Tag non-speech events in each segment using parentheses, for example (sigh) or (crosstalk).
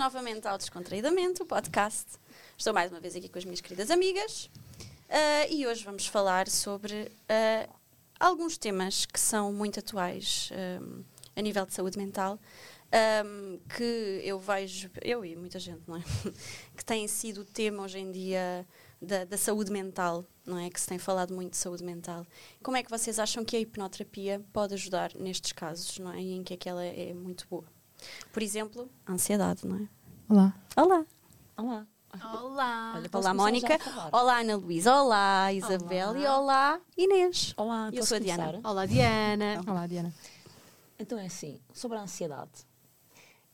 novamente ao Descontraídamente, o podcast. Estou mais uma vez aqui com as minhas queridas amigas uh, e hoje vamos falar sobre uh, alguns temas que são muito atuais um, a nível de saúde mental. Um, que eu vejo, eu e muita gente, não é? (laughs) que tem sido o tema hoje em dia da, da, saúde mental, não é? Que se tem falado muito de saúde mental. Como é que vocês acham que a hipnoterapia pode ajudar nestes casos, não é? E em que é que ela é muito boa? Por exemplo, a ansiedade, não é? Olá. Olá. Olá. Olá. Olha, olá, Mónica. Olá, Ana Luísa. Olá, Isabel. Olá. E olá, Inês. Olá, eu sou a Diana. Olá, Diana. Olá, Diana. Então é assim, sobre a ansiedade.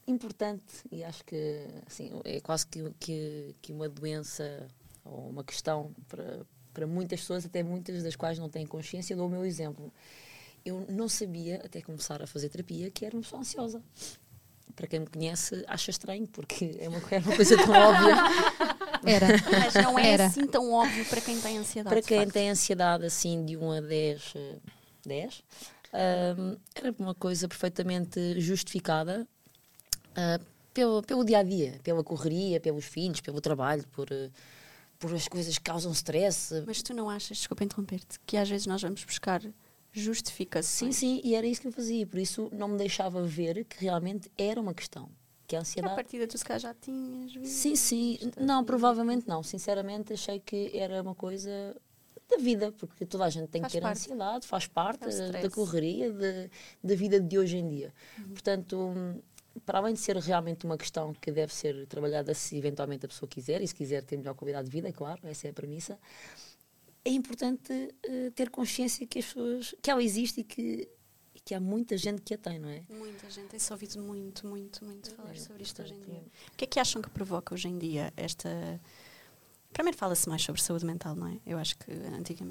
Importante, e acho que assim, é quase que, que, que uma doença ou uma questão para, para muitas pessoas, até muitas das quais não têm consciência. Dou o meu exemplo. Eu não sabia, até começar a fazer terapia, que era uma pessoa ansiosa para quem me conhece, acha estranho, porque é uma, é uma coisa tão óbvia. (laughs) Era. Mas não é Era. assim tão óbvio para quem tem ansiedade. Para quem tem ansiedade assim de 1 a 10, 10 um, era uma coisa perfeitamente justificada uh, pelo, pelo dia a dia, pela correria, pelos filhos, pelo trabalho, por. Uh, por as coisas que causam stress. Mas tu não achas, desculpa interromper-te, que às vezes nós vamos buscar justificações. Sim, sim, e era isso que eu fazia, por isso não me deixava ver que realmente era uma questão. Que a ansiedade. A partida tu se calhar já tinhas visto. Sim, sim. Não, provavelmente não. Sinceramente, achei que era uma coisa da vida, porque toda a gente tem faz que ter parte. ansiedade, faz parte é da correria, de, da vida de hoje em dia. Uhum. Portanto, para além de ser realmente uma questão que deve ser trabalhada se eventualmente a pessoa quiser, e se quiser ter melhor qualidade de vida, claro, essa é a premissa, é importante uh, ter consciência que as pessoas, que ela existe e que, e que há muita gente que a tem, não é? Muita gente, tem-se ouvido muito, muito, muito falar é, sobre isto portanto, hoje em dia. O que é que acham que provoca hoje em dia esta. Primeiro fala-se mais sobre saúde mental, não é? Eu acho que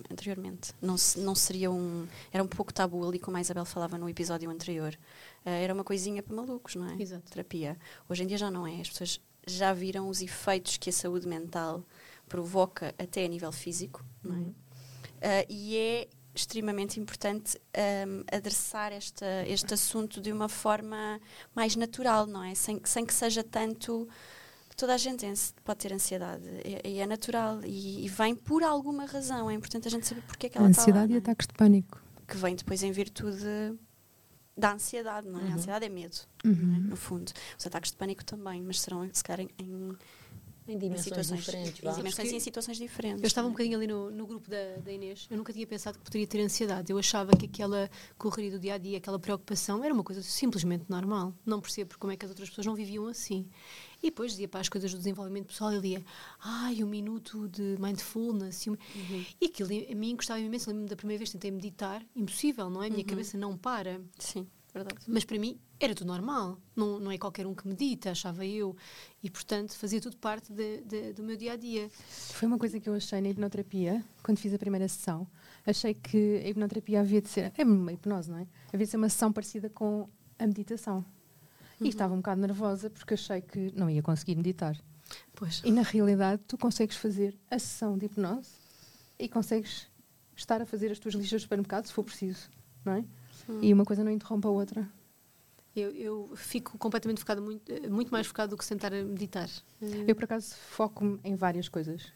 anteriormente não, se, não seria um. Era um pouco tabu ali, como a Isabel falava no episódio anterior. Uh, era uma coisinha para malucos, não é? Exato. Terapia. Hoje em dia já não é. As pessoas já viram os efeitos que a saúde mental provoca até a nível físico, não é? Uh, e é extremamente importante um, adressar esta, este assunto de uma forma mais natural, não é? Sem, sem que seja tanto. Toda a gente pode ter ansiedade e, é natural e, e, vem por alguma razão. É importante a gente saber porque é que ela está Ansiedade lá, e é? ataques de pânico. Que vem depois em virtude da ansiedade, não é? Uhum. A ansiedade é medo, uhum. é? no fundo. Os ataques de pânico também, mas serão, se calhar, em, em dimensões em situações diferentes. Em dimensões e em situações diferentes. Eu estava um bocadinho ali no, no grupo da, da, Inês. Eu nunca tinha pensado que poderia ter ansiedade. Eu achava que aquela correria do dia a dia, aquela preocupação, era uma coisa simplesmente normal. Não percebo como é que as outras pessoas não viviam assim. E depois dizia para as coisas do desenvolvimento pessoal, ele dizia, ai, um minuto de mindfulness. E, um... uhum. e aquilo a mim gostava imenso. Lembro-me da primeira vez que tentei meditar. Impossível, não é? A minha uhum. cabeça não para. Sim. Verdade. Mas para mim era tudo normal. Não, não é qualquer um que medita, achava eu. E, portanto, fazia tudo parte de, de, do meu dia a dia. Foi uma coisa que eu achei na hipnoterapia, quando fiz a primeira sessão. Achei que a hipnoterapia havia de ser. É uma hipnose, não é? Havia de ser uma sessão parecida com a meditação. Uhum. E estava um bocado nervosa porque achei que não ia conseguir meditar. Pois. E na realidade, tu consegues fazer a sessão de hipnose e consegues estar a fazer as tuas listas de supermercado, se for preciso, não é? Hum. E uma coisa não interrompe a outra. Eu, eu, fico completamente focada, muito, muito mais focada do que sentar a meditar. Eu, por acaso, foco-me em várias coisas.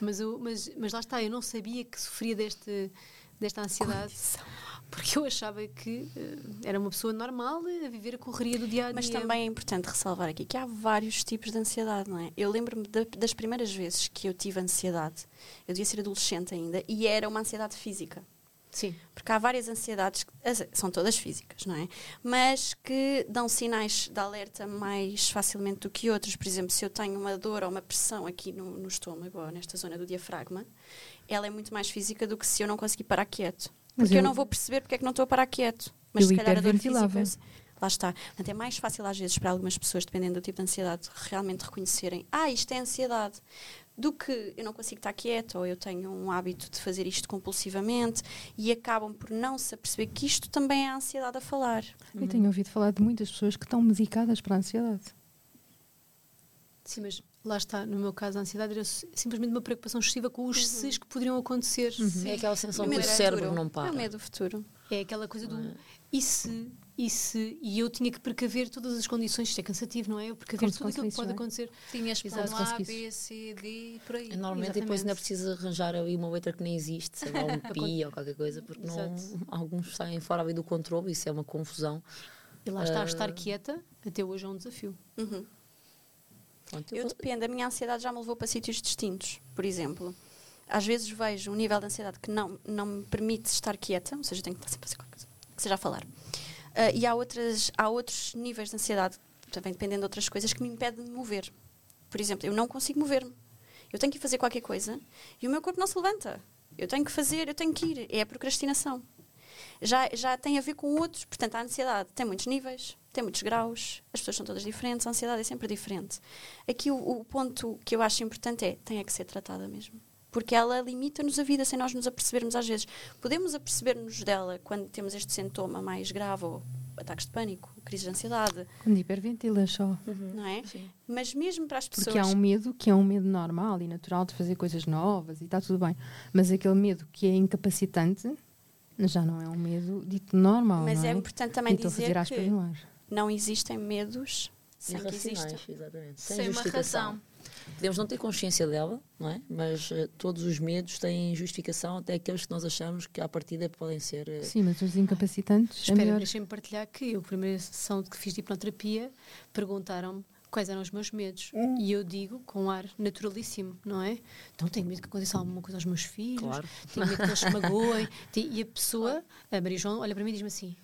Mas, eu, mas, mas lá está, eu não sabia que sofria deste, desta ansiedade. Condição. Porque eu achava que uh, era uma pessoa normal a viver a correria do dia a dia. Mas também é importante ressalvar aqui que há vários tipos de ansiedade, não é? Eu lembro-me das primeiras vezes que eu tive ansiedade, eu devia ser adolescente ainda, e era uma ansiedade física. Sim. Porque há várias ansiedades, são todas físicas, não é? Mas que dão sinais de alerta mais facilmente do que outros. Por exemplo, se eu tenho uma dor ou uma pressão aqui no, no estômago ou nesta zona do diafragma, ela é muito mais física do que se eu não conseguir parar quieto. Porque eu, eu, não vou perceber porque é que não estou a parar quieto. Mas se calhar a dor física. Lá está. Portanto, é mais fácil às vezes para algumas pessoas, dependendo do tipo de ansiedade, realmente reconhecerem: ah, isto é ansiedade do que eu não consigo estar quieta ou eu tenho um hábito de fazer isto compulsivamente e acabam por não se aperceber que isto também é a ansiedade a falar. Eu tenho ouvido falar de muitas pessoas que estão medicadas para a ansiedade. Sim, mas lá está, no meu caso, a ansiedade era simplesmente uma preocupação excessiva com os uhum. ses que poderiam acontecer. Uhum. É aquela sensação que o cérebro não para. É o medo do futuro. É aquela coisa do. É? E se e, se, e eu tinha que precaver todas as condições, isto é cansativo, não é? Eu precaver tudo aquilo que pode é? acontecer. Tinhas plano A, B, C, D, por aí. Normalmente Exatamente. depois ainda precisa arranjar aí uma letra que nem existe, sei lá, um (laughs) pi ou qualquer coisa, porque não, alguns saem fora do controle, isso é uma confusão. E lá está, uh... estar quieta até hoje é um desafio. Uhum. Pronto, eu, eu dependo, a minha ansiedade já me levou para sítios distintos, por exemplo. Às vezes vejo um nível de ansiedade que não, não me permite estar quieta, ou seja, tenho que estar sempre a fazer qualquer coisa, que seja a falar. Uh, e há, outras, há outros níveis de ansiedade, também dependendo de outras coisas, que me impedem de me mover. Por exemplo, eu não consigo mover-me. Eu tenho que fazer qualquer coisa e o meu corpo não se levanta. Eu tenho que fazer, eu tenho que ir. É a procrastinação. Já, já tem a ver com outros, portanto, a ansiedade tem muitos níveis, tem muitos graus, as pessoas são todas diferentes, a ansiedade é sempre diferente. Aqui o, o ponto que eu acho importante é tem é que ser tratada mesmo porque ela limita-nos a vida sem nós nos apercebermos às vezes. Podemos aperceber-nos dela quando temos este sintoma mais grave, ou ataques de pânico, crise de ansiedade. Quando hiperventilas só. Uhum. Não é? Sim. Mas mesmo para as pessoas... Porque há um medo que é um medo normal e natural de fazer coisas novas e está tudo bem. Mas aquele medo que é incapacitante já não é um medo dito normal, Mas é? é? importante também dizer que não existem medos sem que existam. Exatamente. Sem, sem uma razão. Podemos não ter consciência dela, não é? Mas uh, todos os medos têm justificação, até aqueles que nós achamos que à partida podem ser. Uh... Sim, mas os incapacitantes. É Espera, é deixem-me partilhar que eu, a primeira sessão que fiz de hipnoterapia, perguntaram-me quais eram os meus medos. Hum. E eu digo com um ar naturalíssimo, não é? Então tenho medo que aconteça alguma coisa aos meus filhos, claro. tenho medo que eles se magoem. (laughs) E a pessoa, a Maria João, olha para mim e diz-me assim: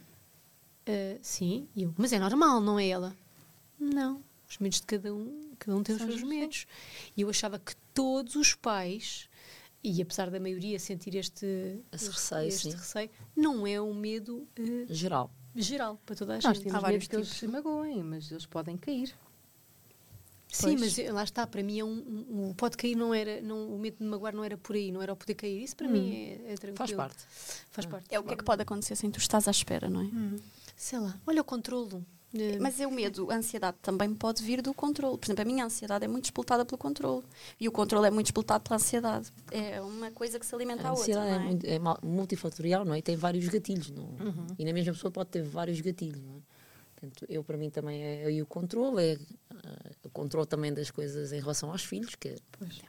uh, Sim, e eu, mas é normal, não é ela? Não, os medos de cada um, cada um tem os seus medos. E eu achava que todos os pais, e apesar da maioria sentir este, Esse receio, este receio, não é um medo uh, geral. Geral, para toda a gente. Temos Há vários que eles se magoem, mas eles podem cair. Sim, pois. mas lá está, para mim é um, um, pode cair não era, não, o medo de magoar não era por aí, não era o poder cair. Isso para hum. mim é, é, tranquilo. Faz parte. Faz parte. É o que é que pode acontecer sem tu estás à espera, não é? Hum. Sei lá, olha o controlo. Mas é o medo, a ansiedade também pode vir do controle. Por exemplo, a minha ansiedade é muito explotada pelo controle. E o controle é muito explotado pela ansiedade. É uma coisa que se alimenta a, a outra. A ansiedade é, é, é, multifatorial, não é? E tem vários gatilhos. Não? Uhum. E na mesma pessoa pode ter vários gatilhos, não é? Portanto, eu, para mim, também é aí o controle, é uh, o controle também das coisas em relação aos filhos. Que, pois.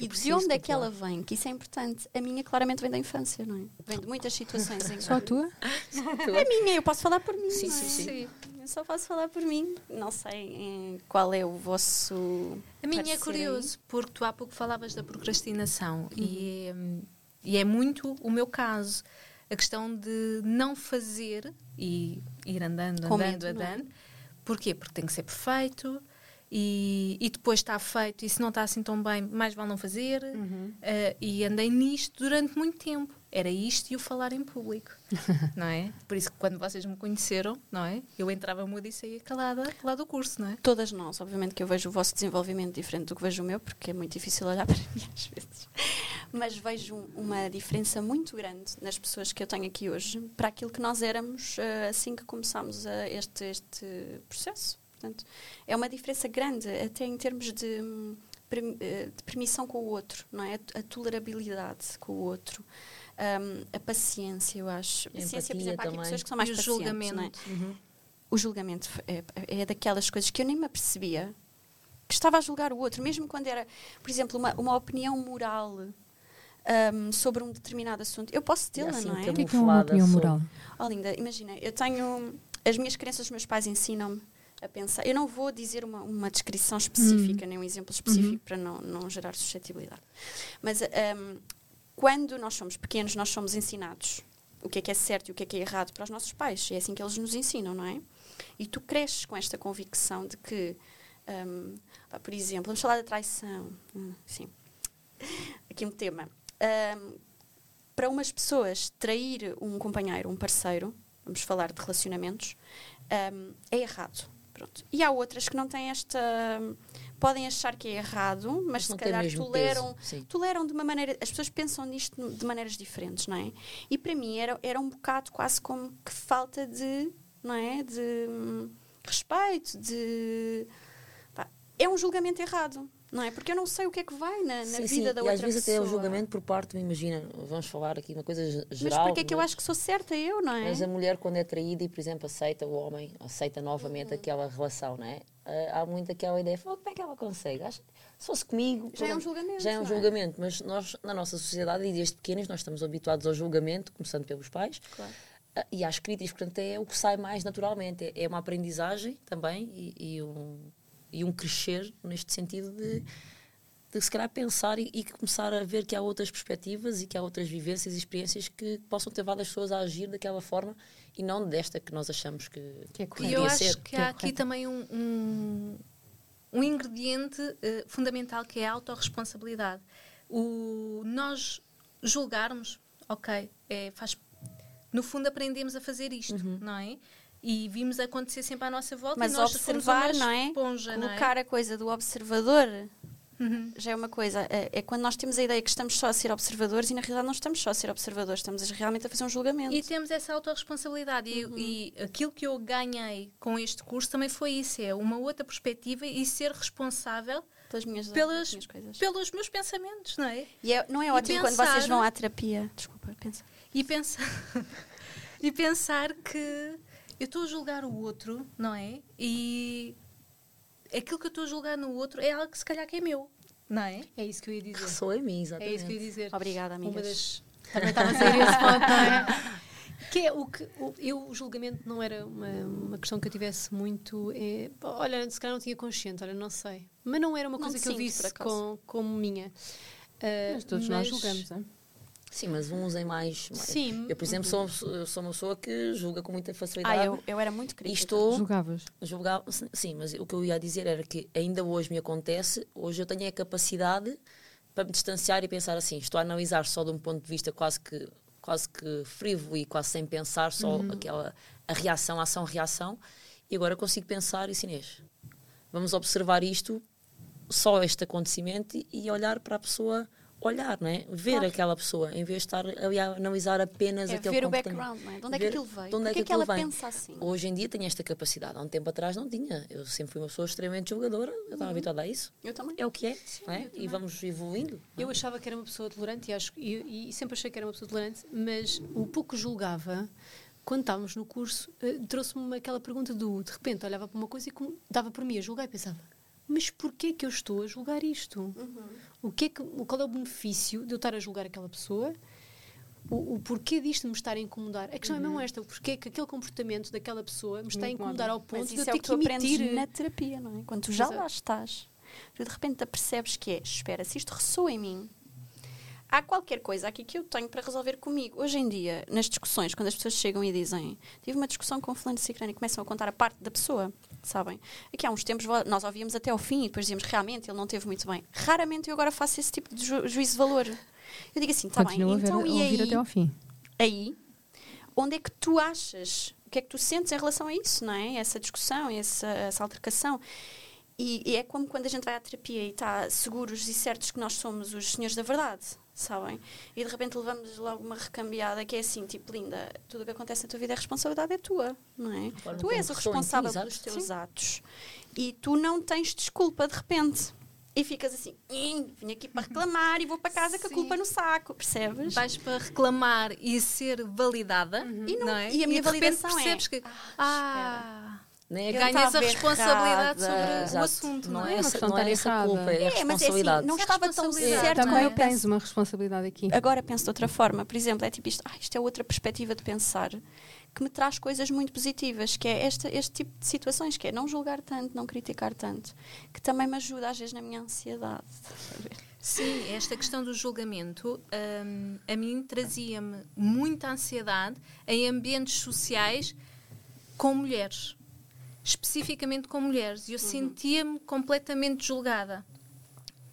E de onde é que ela vem? Que isso é importante. A minha claramente vem da infância, não é? Vem de muitas situações em (laughs) (laughs) Só a tua? A minha, eu posso falar por mim. Sim, sim, sim, sim. Eu só posso falar por mim. Não sei qual é o vosso. A minha é curioso, porque tu há pouco falavas da procrastinação uhum. e, e é muito o meu caso. A questão de não fazer e ir andando, andando, medo, é? andando. Porquê? Porque tem que ser perfeito, e, e, depois está feito e se não está assim tão bem, mais vale não fazer. Uhum. Uh, e andei nisto durante muito tempo. Era isto e o falar em público, (laughs) não é? Por isso que quando vocês me conheceram, não é? Eu entrava muda e saía calada lá do curso, não é? Todas nós, obviamente que eu vejo o vosso desenvolvimento diferente do que vejo o meu, porque é muito difícil olhar (laughs) para mim às vezes. Mas vejo uma diferença muito grande nas pessoas que eu tenho aqui hoje para aquilo que nós éramos uh, assim que começámos este, este processo. Portanto, é uma diferença grande, até em termos de, eh, de permissão com o outro, não é? A tolerabilidade com o outro. Um, a paciência, eu acho. A paciência, por exemplo, há pessoas que são mais e o julgamento. Não é? Uhum. O julgamento é, é daquelas coisas que eu nem me apercebia que estava a julgar o outro, mesmo quando era, por exemplo, uma, uma opinião moral um, sobre um determinado assunto. Eu posso tê-la, assim, não é? O que é, que é uma opinião moral? Oh, linda, imagina, eu tenho. As minhas crenças dos meus pais ensinam-me a pensar. Eu não vou dizer uma, uma descrição específica, uhum. nem um exemplo específico, uhum. para não, não gerar suscetibilidade. Mas um, quando nós somos pequenos, nós somos ensinados o que é que é certo e o que é que é errado para os nossos pais. É assim que eles nos ensinam, não é? E tu cresces com esta convicção de que, um, por exemplo, vamos falar da traição. Hum, sim. Aqui um tema. Um, para umas pessoas, trair um companheiro, um parceiro, vamos falar de relacionamentos, um, é errado Pronto. E há outras que não têm esta. podem achar que é errado, mas, se calhar toleram, toleram de uma maneira. As pessoas pensam nisto de maneiras diferentes, não é? E para mim era, era um bocado quase como que falta de. não é? De hum, respeito, de. Pá, é um julgamento errado. Não é? Porque eu não sei o que é que vai na, na sim, vida sim. da e outra às vezes pessoa. até o julgamento por parte, imagina, vamos falar aqui uma coisa geral. Mas porque é que eu acho que sou certa eu, não é? Mas a mulher quando é traída e, por exemplo, aceita o homem, aceita novamente uhum. aquela relação, não é? há muito aquela ideia, como é que ela consegue? Acho, se fosse comigo... Já é um julgamento. Já é um é? julgamento, mas nós, na nossa sociedade, e desde pequenos, nós estamos habituados ao julgamento, começando pelos pais. Claro. Ah, e às críticas, portanto, é o que sai mais naturalmente. É uma aprendizagem também e, e um, e um crescer neste sentido de de se calhar pensar e, e, começar a ver que há outras perspectivas e que há outras vivências e experiências que possam ter várias pessoas a agir daquela forma e não desta que nós achamos que, que é correta. E eu acho que, que há é aqui também um, um, um ingrediente uh, fundamental que é a autorresponsabilidade. O nós julgarmos, ok, é, faz, no fundo aprendemos a fazer isto, uhum. não é? E vimos acontecer sempre à nossa volta. Mas observar, não é? Esponja, Colocar não é? a coisa do observador Uhum. Já é uma coisa. É, é, quando nós temos a ideia que estamos só a ser observadores e na realidade não estamos só a ser observadores, estamos realmente a fazer um julgamento. E temos essa autorresponsabilidade. Uhum. E, e aquilo que eu ganhei com este curso também foi isso: é uma outra perspectiva e ser responsável pelas minhas, pelas, minhas coisas. pelos meus pensamentos, não é? E é, não é ótimo pensar, quando vocês vão à terapia. Desculpa, pensa. E pensar, (laughs) e pensar que eu estou a julgar o outro, não é? E aquilo que eu estou a julgar no outro é algo que se calhar que é meu, não é? É isso que eu ia dizer. Sou em mim, exatamente. É isso que eu ia dizer. Obrigada, amigas. Das... Também estava a sair esse (laughs) ponto, não é? Que é o que o, eu, o julgamento não era uma, uma questão que eu tivesse muito. É, olha, se calhar não tinha consciente, olha, não sei. Mas não era uma coisa que eu visse com, como minha. Uh, mas todos mas, nós julgamos, não é? Sim, mas uns em mais. Sim. Eu, por exemplo, sou, sou uma pessoa que julga com muita facilidade. Ah, eu, eu era muito crítica. Estou, Julgavas? Julgava, sim, mas o que eu ia dizer era que ainda hoje me acontece, hoje eu tenho a capacidade para me distanciar e pensar assim, estou a analisar só de um ponto de vista quase que quase que frívolo e quase sem pensar, só uhum. aquela a reação, a ação-reação, e agora consigo pensar e Inês, vamos observar isto, só este acontecimento e olhar para a pessoa olhar, não é? Ver claro. aquela pessoa, em vez de estar ali a analisar apenas é aquele ver o background, não é? De onde é que aquilo veio? De onde é que, é que ela vem? pensa assim? Hoje em dia tenho esta capacidade. Há um tempo atrás não tinha. Eu sempre fui uma pessoa extremamente jogadora. Eu estava uhum. habituada a isso. Eu também. É o que é, não é? E vamos evoluindo. Eu é? achava que era uma pessoa tolerante e, acho, e, e sempre achei que era uma pessoa tolerante, mas o pouco julgava quando estávamos no curso, uh, trouxe-me aquela pergunta do de repente olhava para uma coisa e dava por mim a julgar e pensava mas porquê que eu estou a julgar isto? Uhum. O que é que, qual é o benefício de eu estar a julgar aquela pessoa? O, o porquê disto me estar a incomodar? A questão uhum. é mesmo uhum. esta: o porquê que aquele comportamento daquela pessoa me está a incomodar ao ponto de eu ter é que emitir. na terapia, não é? Quando tu já Exato. lá estás, tu de repente percebes que é: espera, se isto ressoa em mim, há qualquer coisa aqui que eu tenho para resolver comigo. Hoje em dia, nas discussões, quando as pessoas chegam e dizem tive uma discussão com o fulano de e começam a contar a parte da pessoa, sabem? Aqui há uns tempos nós ouvíamos até ao fim e depois dizíamos realmente ele não teve muito bem. Raramente eu agora faço esse tipo de ju juízo de valor. Eu digo assim, está bem, então e aí? Até ao fim. Aí, onde é que tu achas? O que é que tu sentes em relação a isso, não é? Essa discussão, essa, essa altercação. E, e, é como quando a gente vai à terapia e está seguros e certos que nós somos os senhores da verdade sabem? E de repente levamos logo uma recambiada que é assim, tipo, linda, tudo o que acontece na tua vida é responsabilidade é tua, não é? tu és o responsável pelos teus Sim. atos. E tu não tens desculpa de repente. E ficas assim, vim aqui para reclamar e vou para casa Sim. com a culpa no saco, percebes? Vais para reclamar e ser validada, uhum. e, não, não é? e a minha e validação percebes é... que, ah, nem ganhas a responsabilidade errada. sobre o assunto, não, não é? Essa, não é essa culpa, é, a responsabilidade. É, mas é assim, não estava tão certo. Também tens uma responsabilidade aqui. Agora penso de outra forma. Por exemplo, é tipo isto, ah, isto é outra perspectiva de pensar que me traz coisas muito positivas, que é esta, este tipo de situações, que é não julgar tanto, não criticar tanto, que também me ajuda às vezes na minha ansiedade. Sim, esta questão do julgamento um, a mim trazia-me muita ansiedade em ambientes sociais com mulheres especificamente com mulheres e eu uhum. sentia-me completamente julgada.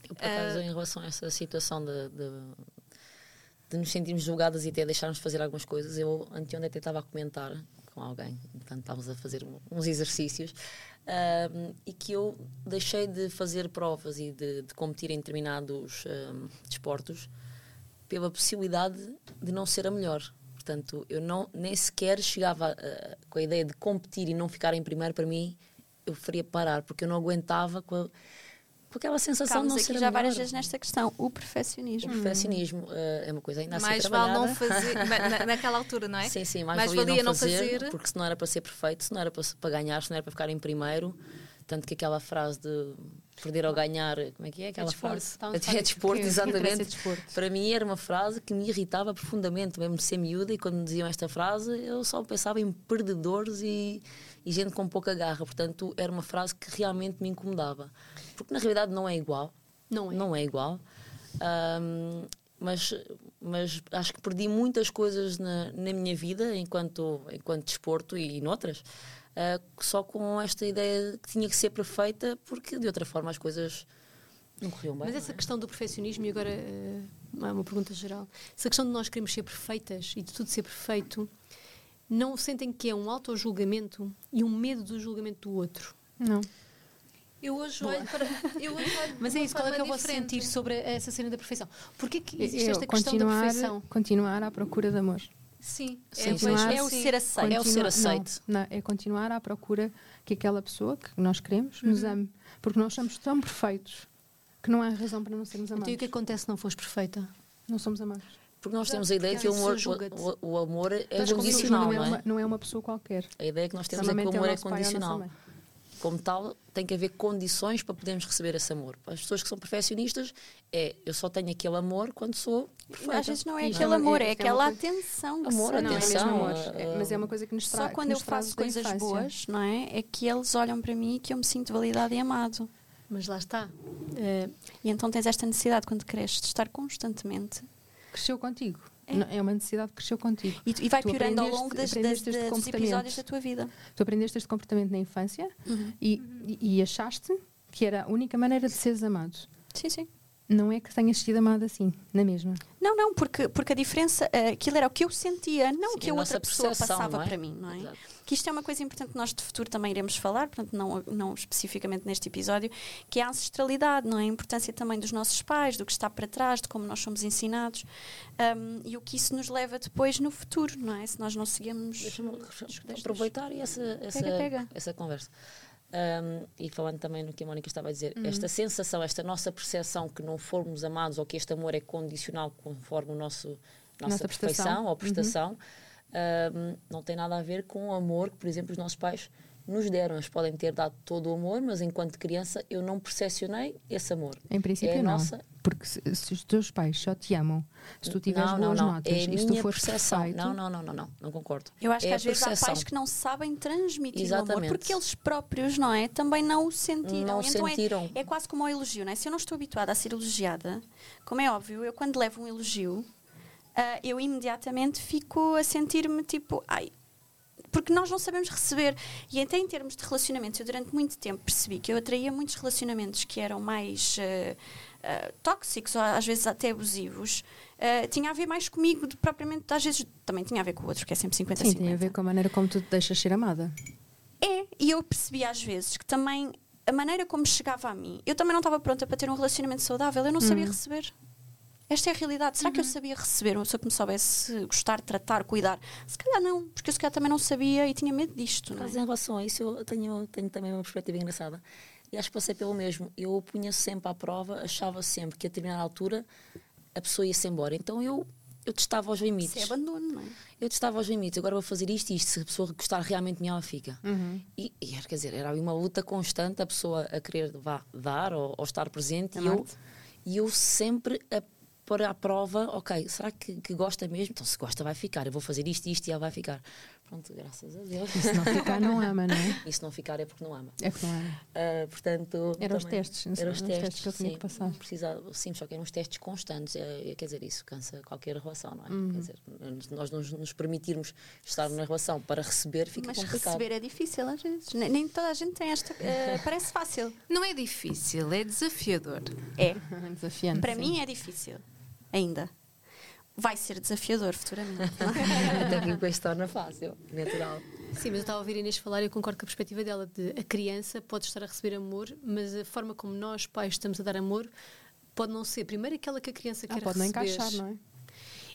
Eu, por acaso, uh, em relação a essa situação de, de, de, nos sentirmos julgadas e até deixarmos de fazer algumas coisas, eu anteontem até estava a comentar com alguém, portanto estávamos a fazer uns exercícios uh, e que eu deixei de fazer provas e de, de competir em determinados uh, desportos pela possibilidade de não ser a melhor. Portanto, eu não, nem sequer chegava uh, com a ideia de competir e não ficar em primeiro para mim, eu faria parar, porque eu não aguentava com a, por aquela sensação de não aqui ser já a várias vezes nesta questão, o perfeccionismo. O perfeccionismo uh, é uma coisa ainda a Mais ser vale não fazer, (laughs) na, naquela altura, não é? Sim, sim, mais, Mais valia, valia não, não fazer, fazer. porque se não era para ser perfeito, se não era para, para ganhar, se não era para ficar em primeiro, tanto que aquela frase de perder ou ganhar, como é que é aquela desporto, frase? um É desporto, (laughs) exatamente. desporto. Para mim era uma frase que me irritava profundamente, mesmo de ser miúda, e quando me diziam esta frase, eu só pensava em perdedores e, e gente com pouca garra. Portanto, era uma frase que realmente me incomodava. Porque na realidade não é igual. Não é. Não é igual. Ahm, mas, mas acho que perdi muitas coisas na, na minha vida enquanto, enquanto desporto e noutras. Ah, só com esta ideia de que tinha que ser perfeita, porque de outra forma as coisas não corriam bem. Mas essa é? questão do perfeccionismo, e agora eh, é uma pergunta geral, essa questão de nós queremos ser perfeitas e de tudo ser perfeito, não sentem que é um auto-julgamento e um medo do julgamento do outro? Não. Eu hoje olho para. Eu hoje olho Mas é isso, qual é que é forma vosso diferente. sentir sobre essa cena da perfeição? Porquê que existe Eu esta questão da perfeição? continuar à procura de amor. Sim, vejo É o ser aceito. É o ser aceito. Não, não, é continuar à procura que aquela pessoa que nós queremos nos Uhum. ame. Porque nós somos tão perfeitos que não há razão para não sermos Então, amados. e o que acontece se não fores perfeita? Não somos amados. Porque nós temos a ideia que o amor, o, o- amor é condicional, não, é não é? uma, não é uma pessoa qualquer. A ideia que nós temos é que o amor é a nossa condicional. Como tal, tem que haver condições para podermos receber esse amor. Para as pessoas que são perfeccionistas, é eu só tenho aquele amor quando sou perfeita. Às vezes não é aquele é amor, é- é é aquela atenção. que Amor, Não, é atenção, amor. É- mas é uma coisa que nos, tra Só quando eu traz faço coisas boas, não é? É que eles olham para mim e que eu me sinto validado e amado. Mas lá está. Eh, E então tens esta necessidade, quando cresces, de estar constantemente. Cresceu contigo. É. É uma necessidade que cresceu contigo. E, e vai Tu piorando ao longo das, das, este dos episódios da tua vida. Tu aprendeste este comportamento na infância Uhum. e, e- e achaste que era a única maneira de seres amado. Sim, sim. Não é que tenhas sido amado assim, na mesma. Não, não, porque, porque a diferença, eh, aquilo era o que eu sentia, não o que a outra pessoa passava é? para mim, não é? Exato. Que isto é uma coisa importante que nós de futuro também iremos falar, portanto, não, não especificamente neste episódio, que é a ancestralidade, não é? A importância também dos nossos pais, do que está para trás, de como nós somos ensinados um, e o que isso nos leva depois no futuro, não é? Se nós não seguimos. Deixa-me aproveitar essa, essa, pega. essa conversa. Um, e falando também no que a Mónica estava a dizer, Uhum. esta sensação, esta nossa percepção que não formos amados ou que este amor é condicional conforme o nosso, nossa, Nossa perfeição prestação. ou prestação, um, não tem nada a ver com o amor que, por exemplo, os nossos pais nos deram. Eles podem ter dado todo o amor, mas enquanto criança eu não percepcionei esse amor. Em princípio, É não. nossa- Porque se, se os teus pais só te amam, se tu tiveres não, não, boas não. notas é a e se tu fores percepção. perfeito, Não, não, não, não, não, não concordo. Eu acho É que às vezes há percepção. pais que não sabem transmitir o Exatamente. amor, porque eles próprios, não é? Também não o sentiram. Não então é- sentiram. É, quase como o elogio, não é? Se eu não estou habituada a ser elogiada, como é óbvio, eu quando levo um elogio, ah, eu imediatamente fico a sentir-me tipo, ai. Porque nós não sabemos receber. E até em termos de relacionamentos, eu durante muito tempo percebi que eu atraía muitos relacionamentos que eram mais ah, ah, tóxicos ou às vezes até abusivos. Ah, tinha a ver mais comigo, de, propriamente, às vezes também tinha a ver com o outro, que é sempre 50 sim, 50. tem a ver com a maneira como tu te deixas ser amada. É, e eu percebi às vezes que também a maneira como chegava a mim, eu também não estava pronta para ter um relacionamento saudável, eu não sabia Uhum. receber. Esta é a realidade. Será que eu Uhum. sabia receber? Uma pessoa que me soubesse gostar, tratar, cuidar? Se calhar não, porque eu se calhar também não sabia e tinha medo disto. Não Mas é? em relação a isso, eu tenho, tenho também uma perspectiva engraçada. E acho que passei pelo mesmo. Eu punha sempre à prova, achava sempre que a determinada altura a pessoa ia-se embora. Então eu, eu testava os limites. Isso é abandono, não é? Eu testava os limites. Agora vou fazer isto e isto. Se a pessoa gostar realmente de mim, ela fica. E, e era, quer dizer, era uma luta constante a pessoa a querer vá, dar ou, ou estar presente. E eu, e eu sempre a pôr à prova, ok, será que, que gosta mesmo? Então se gosta vai ficar. Eu vou fazer isto e isto e ela vai ficar. Pronto, graças a Deus. E se não ficar, não ama, não é? (laughs) E se não ficar é porque não ama. É que não ama. Ah, portanto, Eram os testes, eram os os testes testes, que eu tinha sim, que passar. Precisava, sim, só que eram uns testes constantes. É, é, quer dizer, isso cansa qualquer relação, não é? Uhum. Quer dizer, nós nos, nos permitirmos estar na relação para receber fica Mas complicado. receber é difícil às vezes. Nem, nem toda a gente tem esta. eh, (laughs) parece fácil. Não é difícil, é desafiador. É. (laughs) Desafiante. Para sim. mim é difícil. Ainda. Vai ser desafiador futuramente. não? (laughs) Até que depois se torna fácil, natural. Sim, mas eu estava a ouvir a Inês falar e eu concordo com a perspectiva dela de a criança pode estar a receber amor, mas a forma como nós, pais, estamos a dar amor pode não ser primeiro aquela que a criança Ah, quer pode não receber. encaixar, não é?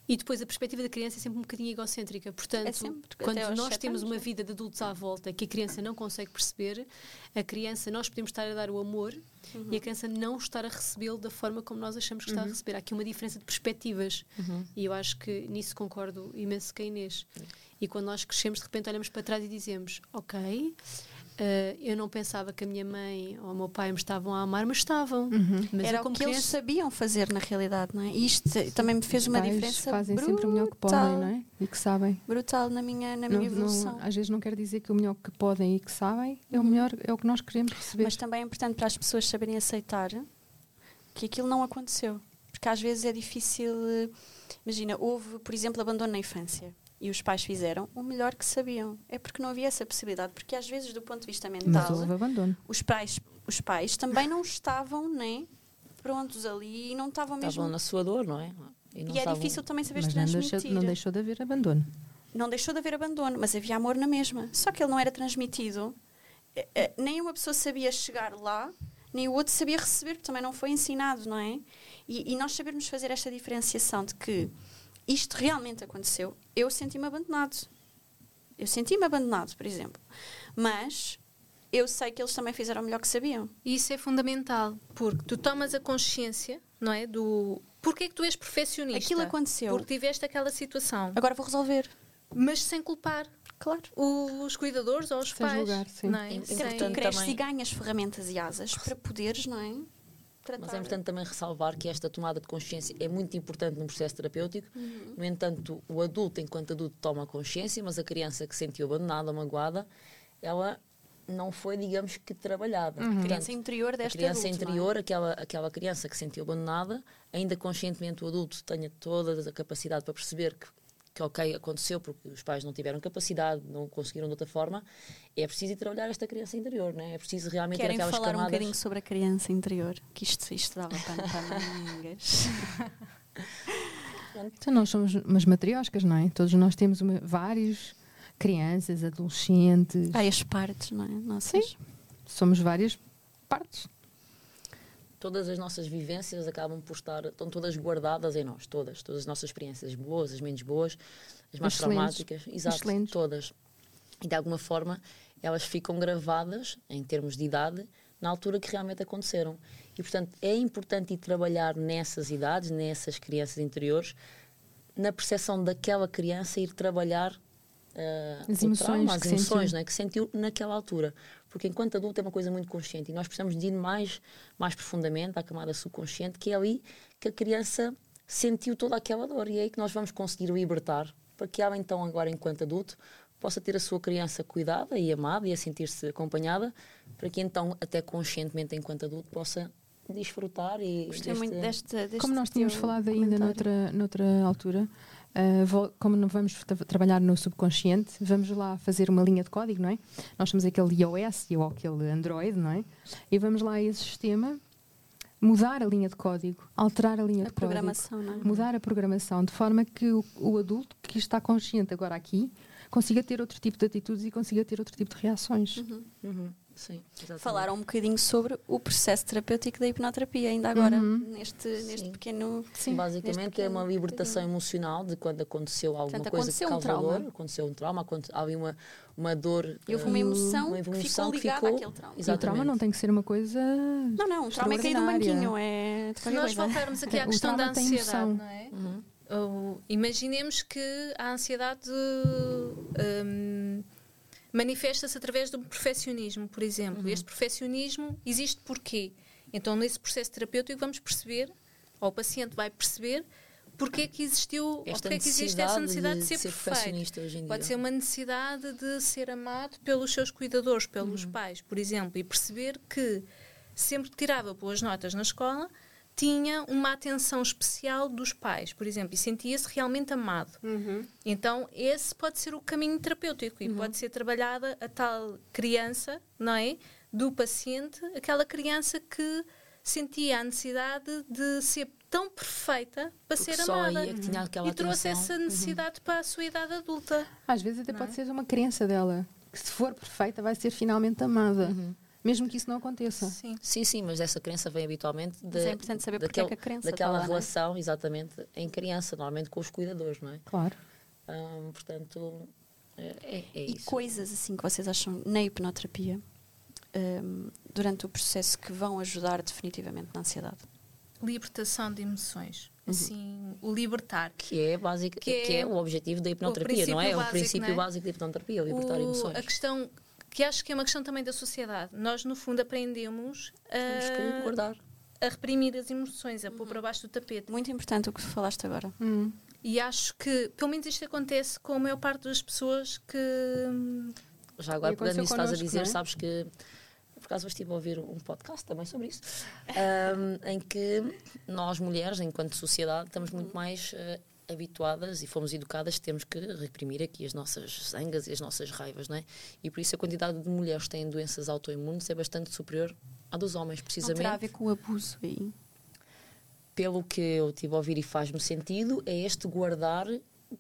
E depois a perspectiva da criança é sempre um bocadinho egocêntrica. Portanto, é sempre, quando nós temos uma vida de adultos à volta que a criança não consegue perceber, a criança, nós podemos estar a dar o amor uhum. e a criança não estar a recebê-lo da forma como nós achamos que está uhum. a receber. Há aqui uma diferença de perspectivas. Uhum. E eu acho que nisso concordo imenso com a Inês. E quando nós crescemos, de repente olhamos para trás e dizemos: Ok Uh, eu não pensava que a minha mãe ou o meu pai me estavam a amar, mas estavam. Uhum. Mas Era o que eles sabiam fazer na realidade, não é? E isto também me fez uma diferença fazem brutal. sempre o melhor que podem, não é? E que sabem. Brutal na minha, na minha evolução. Não, às vezes não quer dizer que o melhor que podem e que sabem é o uhum. melhor, é o que nós queremos receber. Mas também é importante para as pessoas saberem aceitar que aquilo não aconteceu. Porque às vezes é difícil. Eh, imagina, houve, por exemplo, abandono na infância e os pais fizeram o melhor que sabiam. É porque não havia essa possibilidade, porque às vezes do ponto de vista mental, os pais, os pais também não estavam, né, prontos ali e não estavam mesmo estavam na sua dor, não é? E, e é difícil também saber mas transmitir. Não deixou, não deixou de haver abandono. Não deixou de haver abandono, mas havia amor na mesma. Só que ele não era transmitido. Eh, eh, nem uma pessoa sabia chegar lá, nem o outro sabia receber, porque também não foi ensinado, não é? E, e nós sabermos fazer esta diferenciação de que isto realmente aconteceu, eu senti-me abandonado. Eu senti-me abandonado, por exemplo. Mas eu sei que eles também fizeram o melhor que sabiam. Isso é fundamental, porque tu tomas a consciência, não é? Do porquê que tu és perfeccionista. Aquilo aconteceu. Porque tiveste aquela situação. Agora vou resolver. Mas sem culpar. Claro. Os cuidadores ou os sem pais. Julgar, sim. Não é? Sempre tu cresces e ganhas ferramentas e asas para poderes, não é? Tratar. Mas é importante também ressalvar que esta tomada de consciência é muito importante num processo terapêutico. Uhum. No entanto, o adulto, enquanto adulto, toma consciência, mas a criança que se sentiu abandonada, magoada, ela não foi, digamos que, trabalhada. Uhum. Portanto, criança interior desta A criança adulto, é? interior, é? aquela, aquela criança que se sentiu abandonada, ainda conscientemente o adulto tenha toda a capacidade para perceber que que ok, aconteceu porque os pais não tiveram capacidade, não conseguiram de outra forma, é preciso ir trabalhar esta criança interior, não é? É preciso realmente Querem aquelas falar camadas... um bocadinho sobre a criança interior, que isto, isto dava pano para mangas. (laughs) então nós somos umas matrioscas, não é? Todos nós temos uma, vários crianças, adolescentes... Várias partes, não é? Nossas. Sim, somos várias partes todas as nossas vivências acabam por estar, estão todas guardadas em nós, todas, todas as nossas experiências, boas, as menos boas, as mais Excelentes. traumáticas, exato, Excelentes. todas. E de alguma forma elas ficam gravadas, em termos de idade, na altura que realmente aconteceram. E portanto é importante ir trabalhar nessas idades, nessas crianças interiores, na percepção daquela criança, ir trabalhar uh, as emoções, trauma, as emoções sentiu. Né, que sentiu naquela altura. Porque enquanto adulto é uma coisa muito consciente e nós precisamos de ir mais, mais profundamente à camada subconsciente, que é ali que a criança sentiu toda aquela dor e é aí que nós vamos conseguir libertar para que ela então agora enquanto adulto possa ter a sua criança cuidada e amada e a sentir-se acompanhada para que então até conscientemente enquanto adulto possa desfrutar e Gostei deste... muito deste, deste como nós tínhamos falado ainda noutra, noutra altura Uh, vou, como não vamos tra trabalhar no subconsciente, vamos lá fazer uma linha de código, não é? Nós temos aquele iOS ou aquele Android, não é? E vamos lá a esse sistema mudar a linha de código, alterar a linha a de programação, código, não é? mudar a programação de forma que o, o, adulto que está consciente agora aqui consiga ter outro tipo de atitudes e consiga ter outro tipo de reações. Uhum. Uhum. Sim, Falaram um bocadinho sobre o processo terapêutico da hipnoterapia, ainda agora, uhum. neste, neste pequeno. Sim, basicamente pequeno, é uma libertação pequeno. emocional de quando aconteceu alguma Portanto, coisa que causou um dor, aconteceu um trauma, havia uma, uma dor. E houve uma emoção, uma emoção que ficou ligada que ficou, àquele trauma. Exatamente. E o trauma não tem que ser uma coisa. Não, não, o trauma é cair do banquinho. É Se nós voltarmos aqui à questão da ansiedade, não é? Uhum. Ou, imaginemos que a ansiedade. Um, manifesta-se através de um perfeccionismo, por exemplo. Uhum. Este perfeccionismo existe porquê? Então, nesse processo terapêutico, vamos perceber, ou o paciente vai perceber, porque é que existiu, esta porque é que existe essa necessidade de, de ser, ser perfeito. Hoje em Pode dia. ser uma necessidade de ser amado pelos seus cuidadores, pelos uhum. pais, por exemplo, e perceber que sempre tirava boas notas na escola, tinha uma atenção especial dos pais, por exemplo, e sentia-se realmente amado. Uhum. Então, esse pode ser o caminho terapêutico e uhum. pode ser trabalhada a tal criança, não é? Do paciente, aquela criança que sentia a necessidade de ser tão perfeita para Porque ser amada. É tinha aquela e trouxe atenção. essa necessidade uhum. para a sua idade adulta. Às vezes até não pode é? ser uma crença dela, que se for perfeita vai ser finalmente amada. Uhum. Mesmo que isso não aconteça. Sim, sim, sim mas essa crença vem habitualmente de, mas é importante saber daquele, porque é que a crença daquela lá, é? relação, exatamente, em criança, normalmente com os cuidadores, não é? Claro. Um, portanto, é, é, é e isso. coisas assim que vocês acham na hipnoterapia um, durante o processo que vão ajudar definitivamente na ansiedade? Libertação de emoções. Uhum. Assim, o libertar. Que é, básico, que, é, que é o objetivo da hipnoterapia, não é? Básico, o princípio é? básico da hipnoterapia, libertar o, emoções. A questão, que acho que é uma questão também da sociedade. Nós, no fundo, aprendemos a, guardar. a reprimir as emoções, a pôr para baixo do tapete. Muito importante o que falaste agora. Hum. E acho que, pelo menos, isto acontece com a maior parte das pessoas que. Já agora, pegando nisso, estás a dizer, é? sabes que por acaso estive a ouvir um podcast também sobre isso, (laughs) um, em que nós mulheres, enquanto sociedade, estamos muito mais uh, habituadas e fomos educadas que temos que reprimir aqui as nossas zangas e as nossas raivas, não é? E por isso a quantidade de mulheres que têm doenças autoimunes é bastante superior à dos homens, precisamente. Não terá a ver com o abuso aí? Pelo que eu tive a ouvir e faz-me sentido, é este guardar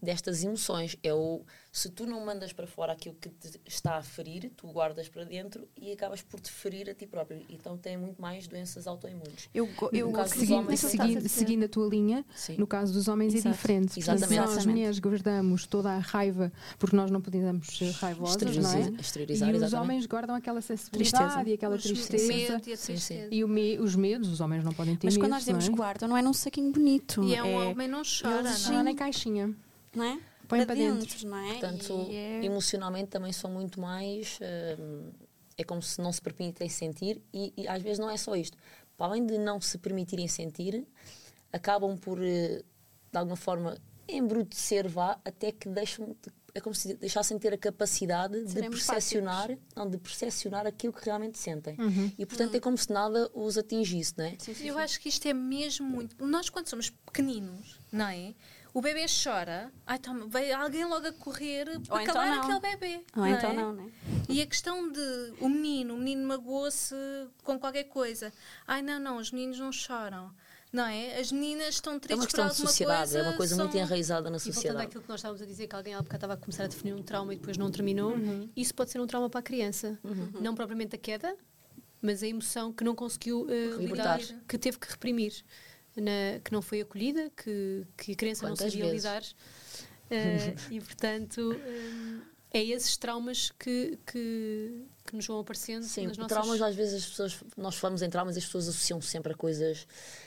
destas emoções. É o se tu não mandas para fora aquilo que te está a ferir, tu guardas para dentro e acabas por te ferir a ti próprio. Então tem muito mais doenças autoimunes. Eu, eu seguindo, homens, seguindo, seguindo, a tua linha, Sim. no caso dos homens é Exato. é diferente. Exatamente. Portanto, nós mulheres guardamos toda a raiva porque nós não podemos ser raivosas, exteriorizar, não é? Exteriorizar, e os exatamente. homens guardam aquela sensibilidade tristeza. e aquela os tristeza. Medo e, a tristeza. e o me, os medos, os homens não podem ter Mas medos, quando nós dizemos é? guardam, não é num saquinho bonito. E é um homem não chora, não, é nem caixinha. Não é? Põe para dentro. dentro. não é? Portanto, é... emocionalmente também são muito mais. Uh, é como se não se permitem sentir, e, e, às vezes não é só isto. Para além de não se permitirem sentir, acabam por, uh, de alguma forma, embrutecer, vá, até que deixam. É como se deixassem ter a capacidade de percepcionar, não, de percepcionar aquilo que realmente sentem. Uhum. E portanto uhum. é como se nada os atingisse, não é? Sim, sim, Eu acho que isto é mesmo muito. Nós, quando somos pequeninos, não é? O bebê chora, ai, toma, veio alguém logo a correr para então calar aquele bebê. Ou não então é? não, né? E a questão de o menino, o menino magoou-se com qualquer coisa. Ai, não, não, os meninos não choram. Não é? As meninas estão tristes é uma questão de sociedade, coisa, é uma coisa são... muito enraizada na sociedade. E voltando àquilo que nós estávamos a dizer, que alguém há bocado estava a começar a definir um trauma e depois não terminou, uhum. isso pode ser um trauma para a criança. Uhum. Não propriamente a queda, mas a emoção que não conseguiu uh, lidar, que teve que reprimir na, que não foi acolhida, que, que a criança Quantas não sabia vezes? lidar. Uh, (laughs) e, portanto, um, é esses traumas que, que, que, nos vão aparecendo Sim, nas nossas... traumas às vezes as pessoas, nós falamos em traumas e as pessoas associam sempre a coisas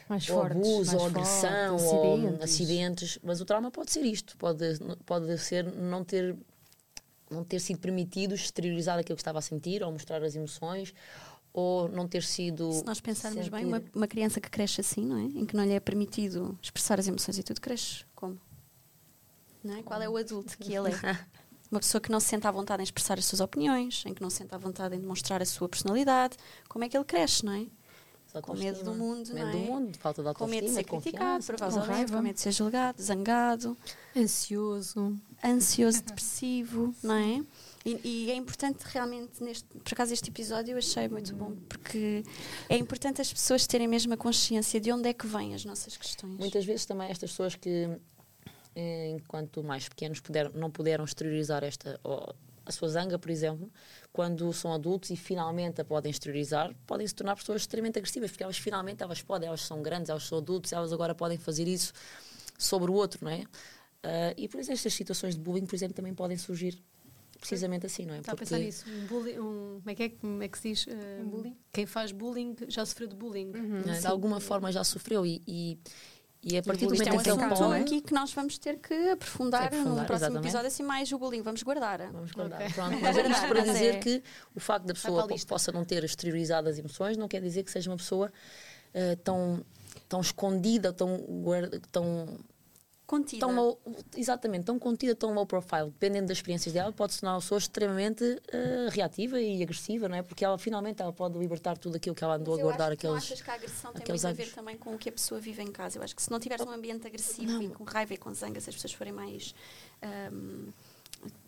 mais ou fortes, abuso, mais ou agressão, fortes, ou acidentes. acidentes, mas o trauma pode ser isto, pode, pode ser não ter não ter sido permitido exteriorizar aquilo que estava a sentir ou mostrar as emoções ou não ter sido. Se nós pensarmos sentir... bem, uma, uma, criança que cresce assim, não é? Em que não lhe é permitido expressar as emoções e tudo, cresce como? Não é? Qual é o adulto que ele é? (laughs) Uma pessoa que não se sente à vontade em expressar as suas opiniões, em que não se sente à vontade em demonstrar a sua personalidade, como é que ele cresce, não é? Com medo do mundo, medo não é? do mundo, falta de autoestima, com medo de ser criticado, provavelmente, com, com medo de ser julgado, zangado, ansioso, ansioso, depressivo, não é? E, e, é importante realmente, neste, por acaso este episódio eu achei muito bom, porque é importante as pessoas terem mesmo a consciência de onde é que vêm as nossas questões. Muitas vezes também estas pessoas que, eh, enquanto mais pequenos, puderam, não puderam exteriorizar esta, a sua zanga, por exemplo, quando são adultos e finalmente a podem exteriorizar, podem se tornar pessoas extremamente agressivas, porque elas finalmente elas podem, elas são grandes, elas são adultos, elas agora podem fazer isso sobre o outro, não é? Uh, e por exemplo, estas situações de bullying, por exemplo, também podem surgir precisamente assim, não é? Está a pensar nisso. Um bullying, um, como, é que é, como é que se diz? Uh, um bullying? Quem faz bullying já sofreu de bullying. Uhum. É? De alguma forma já sofreu e, e, e a partir do momento é um em que ele pode... aqui que nós vamos ter que aprofundar, aprofundar no próximo exatamente. episódio, assim mais o bullying. Vamos guardar. Vamos guardar. Okay. Pronto, (laughs) mas é isto para dizer é... que o facto da pessoa possa não ter exteriorizado as emoções não quer dizer que seja uma pessoa uh, tão, tão escondida, tão, tão Contida. Tão low, exatamente, tão contida, tão low profile, dependendo das experiências dela, pode se tornar uma pessoa extremamente uh, reativa e agressiva, não é? Porque ela finalmente ela pode libertar tudo aquilo que ela andou a guardar aqueles. Não achas que a agressão tem muito anos. a ver também com o que a pessoa vive em casa? Eu acho que se não tiveres um ambiente agressivo não. e com raiva e com zangas, as pessoas forem mais. Um,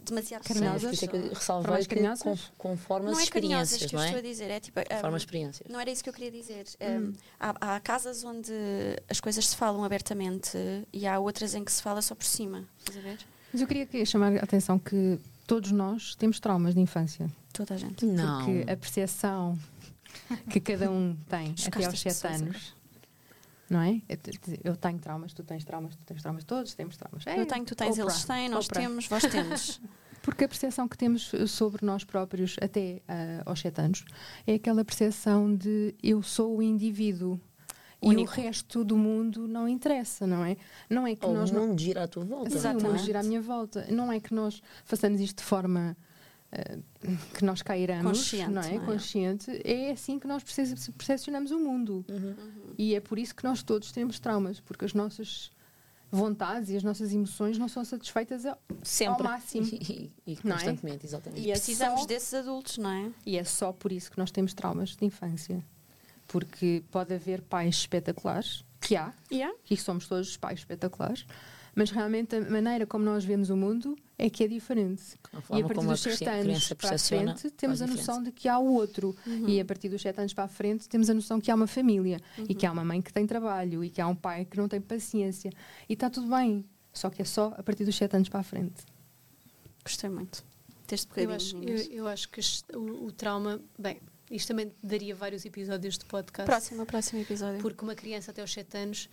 demasiado carinhosas. Por isso é que eu ressalvei que com, conforme as é experiências, não é? estou a dizer, é tipo, conforme as experiências. Não era isso que eu queria dizer. Hum. Um, há, há, casas onde as coisas se falam abertamente e há outras em que se fala só por cima. Estás a ver? Mas eu queria chamar a atenção que todos nós temos traumas de infância. Toda a gente. Não. Porque a percepção que cada um tem até aos 7 anos. Não é? Eu tenho traumas, tu tens traumas, tu tens traumas, todos temos traumas. É, eu tenho, tu tens, Oprah, eles têm, nós Oprah. temos, vós (laughs) temos. Porque a percepção que temos sobre nós próprios até uh, aos 7 anos é aquela percepção de eu sou o indivíduo. Único. E o resto do mundo não interessa, não é? Não é que Ou nós. O mundo não... gira à tua volta. Exatamente. O mundo gira à minha volta. Não é que nós façamos isto de forma uh, que nós cairamos, Consciente, não é? Não é? Consciente. É assim que nós percepcionamos o mundo. Uhum. Uhum. E é por isso que nós todos temos traumas, porque as nossas vontades e as nossas emoções não são satisfeitas ao, Sempre. ao máximo. (laughs) E, e, e é? constantemente, é? exatamente. E, e precisamos é só, desses adultos, não é? E é só por isso que nós temos traumas de infância porque pode haver pais espetaculares, que há, yeah. e somos todos pais espetaculares, mas realmente a maneira como nós vemos o mundo é que é diferente. A e a partir dos 7 anos para a frente temos a noção de que há o outro. Uhum. E a partir dos 7 anos para a frente temos a noção que há uma família uhum. e que há uma mãe que tem trabalho e que há um pai que não tem paciência. E está tudo bem. Só que é só a partir dos 7 anos para a frente. Gostei muito bocadinho. Eu acho, eu, eu acho que o, o trauma. Bem, isto também daria vários episódios de podcast. Próximo, próximo episódio. Porque uma criança até aos 7 anos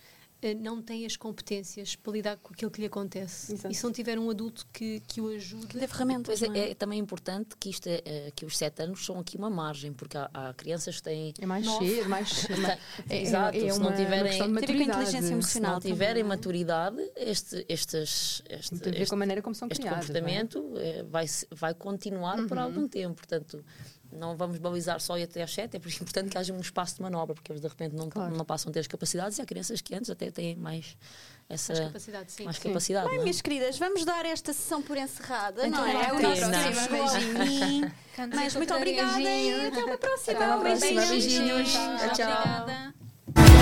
não tem as competências para lidar com aquilo que lhe acontece. Exato. E se não tiver um adulto que, que o ajude. Que dê ferramentas. Pois é, é, é, também importante que, isto é, é, que os 7 anos são aqui uma margem, porque há, há crianças que têm. É mais cheio, mais. (laughs) é, Exato, é, se não tiverem. Uma tipo inteligência emocional. Se não tiverem também, maturidade, este, estes, este, ver com a maneira como são este criados, comportamento é? vai, vai continuar uhum. por algum tempo. Portanto não vamos balizar só e até às 7, é importante que haja um espaço de manobra, porque eles de repente não, claro. não passam a ter as capacidades e há crianças que antes até têm mais essa mais capacidade. Sim. Mais capacidade Bem, é? minhas queridas, vamos dar esta sessão por encerrada, então, não é? É o nosso beijinho. Mas muito obrigada e até uma próxima. Até uma próxima. Beijinhos. Tchau. tchau.